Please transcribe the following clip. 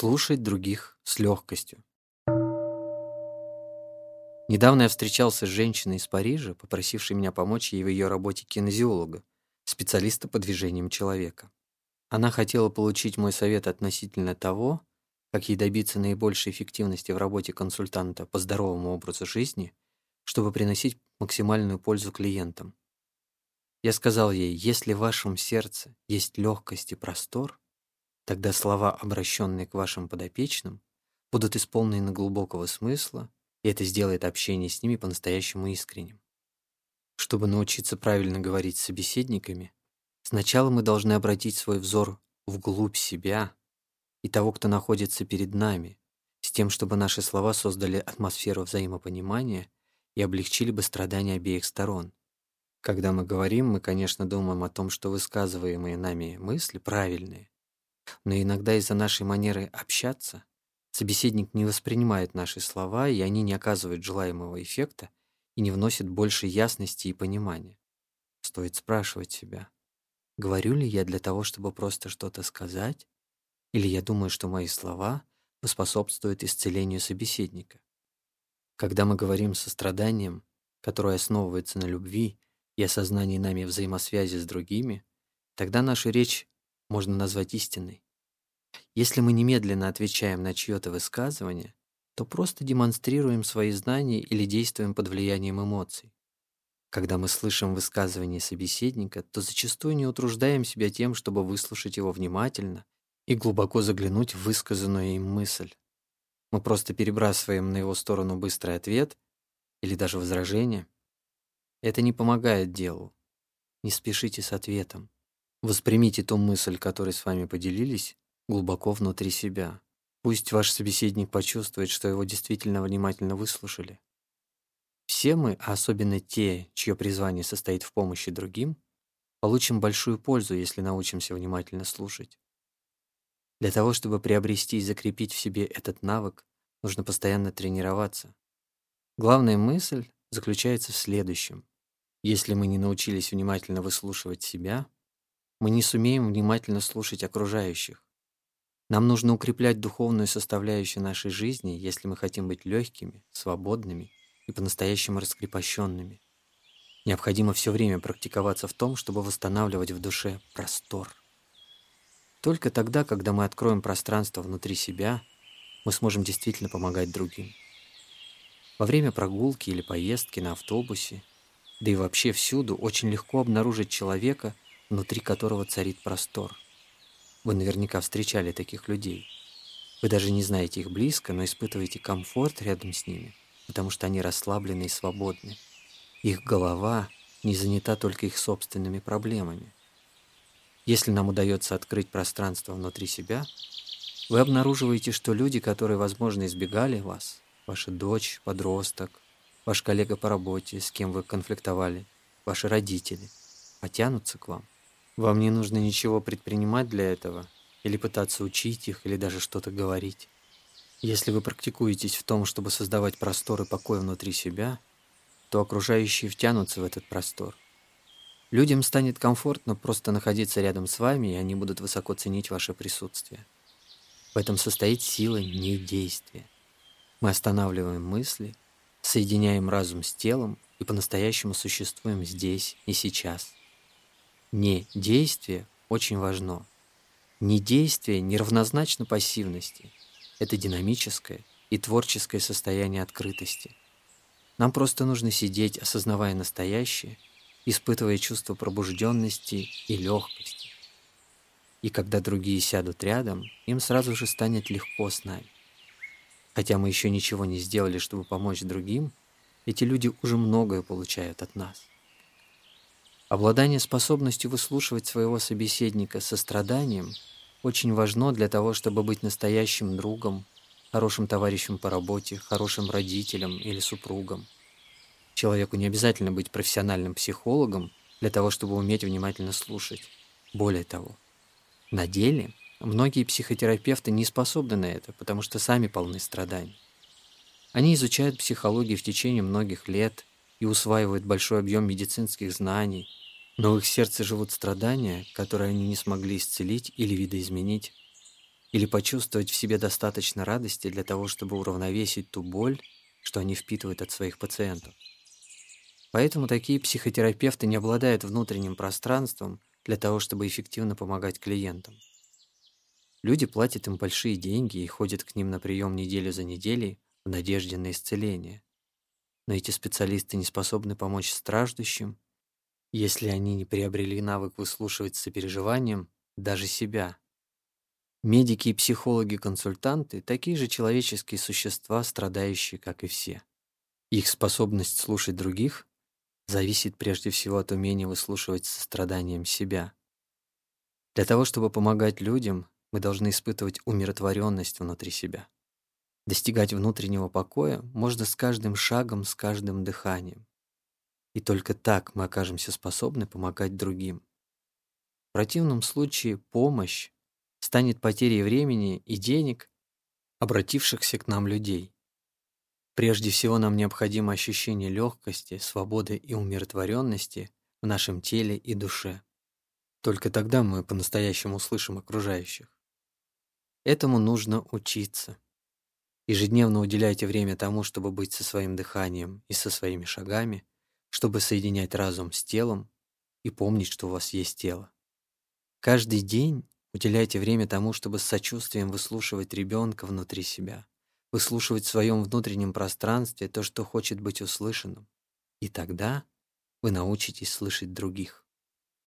Слушать других с легкостью. Недавно я встречался с женщиной из Парижа, попросившей меня помочь ей в ее работе кинезиолога, специалиста по движениям человека. Она хотела получить мой совет относительно того, как ей добиться наибольшей эффективности в работе консультанта по здоровому образу жизни, чтобы приносить максимальную пользу клиентам. Я сказал ей, если в вашем сердце есть легкость и простор, Тогда слова, обращенные к вашим подопечным, будут исполнены глубокого смысла, и это сделает общение с ними по-настоящему искренним. Чтобы научиться правильно говорить с собеседниками, сначала мы должны обратить свой взор вглубь себя и того, кто находится перед нами, с тем, чтобы наши слова создали атмосферу взаимопонимания и облегчили бы страдания обеих сторон. Когда мы говорим, мы, конечно, думаем о том, что высказываемые нами мысли правильные, но иногда из-за нашей манеры общаться собеседник не воспринимает наши слова, и они не оказывают желаемого эффекта и не вносят больше ясности и понимания. Стоит спрашивать себя, говорю ли я для того, чтобы просто что-то сказать, или я думаю, что мои слова поспособствуют исцелению собеседника. Когда мы говорим со страданием, которое основывается на любви и осознании нами взаимосвязи с другими, тогда наша речь можно назвать истинной. Если мы немедленно отвечаем на чье-то высказывание, то просто демонстрируем свои знания или действуем под влиянием эмоций. Когда мы слышим высказывание собеседника, то зачастую не утруждаем себя тем, чтобы выслушать его внимательно и глубоко заглянуть в высказанную им мысль. Мы просто перебрасываем на его сторону быстрый ответ или даже возражение. Это не помогает делу. Не спешите с ответом. Воспримите ту мысль, которой с вами поделились, глубоко внутри себя. Пусть ваш собеседник почувствует, что его действительно внимательно выслушали. Все мы, а особенно те, чье призвание состоит в помощи другим, получим большую пользу, если научимся внимательно слушать. Для того, чтобы приобрести и закрепить в себе этот навык, нужно постоянно тренироваться. Главная мысль заключается в следующем. Если мы не научились внимательно выслушивать себя, мы не сумеем внимательно слушать окружающих. Нам нужно укреплять духовную составляющую нашей жизни, если мы хотим быть легкими, свободными и по-настоящему раскрепощенными. Необходимо все время практиковаться в том, чтобы восстанавливать в душе простор. Только тогда, когда мы откроем пространство внутри себя, мы сможем действительно помогать другим. Во время прогулки или поездки на автобусе, да и вообще всюду, очень легко обнаружить человека – внутри которого царит простор. Вы наверняка встречали таких людей. Вы даже не знаете их близко, но испытываете комфорт рядом с ними, потому что они расслаблены и свободны. Их голова не занята только их собственными проблемами. Если нам удается открыть пространство внутри себя, вы обнаруживаете, что люди, которые, возможно, избегали вас, ваша дочь, подросток, ваш коллега по работе, с кем вы конфликтовали, ваши родители, потянутся к вам. Вам не нужно ничего предпринимать для этого, или пытаться учить их, или даже что-то говорить. Если вы практикуетесь в том, чтобы создавать простор и покой внутри себя, то окружающие втянутся в этот простор. Людям станет комфортно просто находиться рядом с вами, и они будут высоко ценить ваше присутствие. В этом состоит сила недействия. Мы останавливаем мысли, соединяем разум с телом и по-настоящему существуем здесь и сейчас – не действие очень важно. Не действие неравнозначно пассивности. Это динамическое и творческое состояние открытости. Нам просто нужно сидеть, осознавая настоящее, испытывая чувство пробужденности и легкости. И когда другие сядут рядом, им сразу же станет легко с нами. Хотя мы еще ничего не сделали, чтобы помочь другим, эти люди уже многое получают от нас. Обладание способностью выслушивать своего собеседника со страданием очень важно для того, чтобы быть настоящим другом, хорошим товарищем по работе, хорошим родителем или супругом. Человеку не обязательно быть профессиональным психологом для того, чтобы уметь внимательно слушать. Более того, на деле многие психотерапевты не способны на это, потому что сами полны страданий. Они изучают психологию в течение многих лет и усваивают большой объем медицинских знаний – но в их сердце живут страдания, которые они не смогли исцелить или видоизменить. или почувствовать в себе достаточно радости для того, чтобы уравновесить ту боль, что они впитывают от своих пациентов. Поэтому такие психотерапевты не обладают внутренним пространством для того, чтобы эффективно помогать клиентам. Люди платят им большие деньги и ходят к ним на прием неделю за неделей в надежде на исцеление. Но эти специалисты не способны помочь страждущим, если они не приобрели навык выслушивать с сопереживанием даже себя. Медики и психологи-консультанты – такие же человеческие существа, страдающие, как и все. Их способность слушать других зависит прежде всего от умения выслушивать со страданием себя. Для того, чтобы помогать людям, мы должны испытывать умиротворенность внутри себя. Достигать внутреннего покоя можно с каждым шагом, с каждым дыханием. И только так мы окажемся способны помогать другим. В противном случае помощь станет потерей времени и денег обратившихся к нам людей. Прежде всего нам необходимо ощущение легкости, свободы и умиротворенности в нашем теле и душе. Только тогда мы по-настоящему услышим окружающих. Этому нужно учиться. Ежедневно уделяйте время тому, чтобы быть со своим дыханием и со своими шагами, чтобы соединять разум с телом и помнить, что у вас есть тело. Каждый день уделяйте время тому, чтобы с сочувствием выслушивать ребенка внутри себя, выслушивать в своем внутреннем пространстве то, что хочет быть услышанным. И тогда вы научитесь слышать других.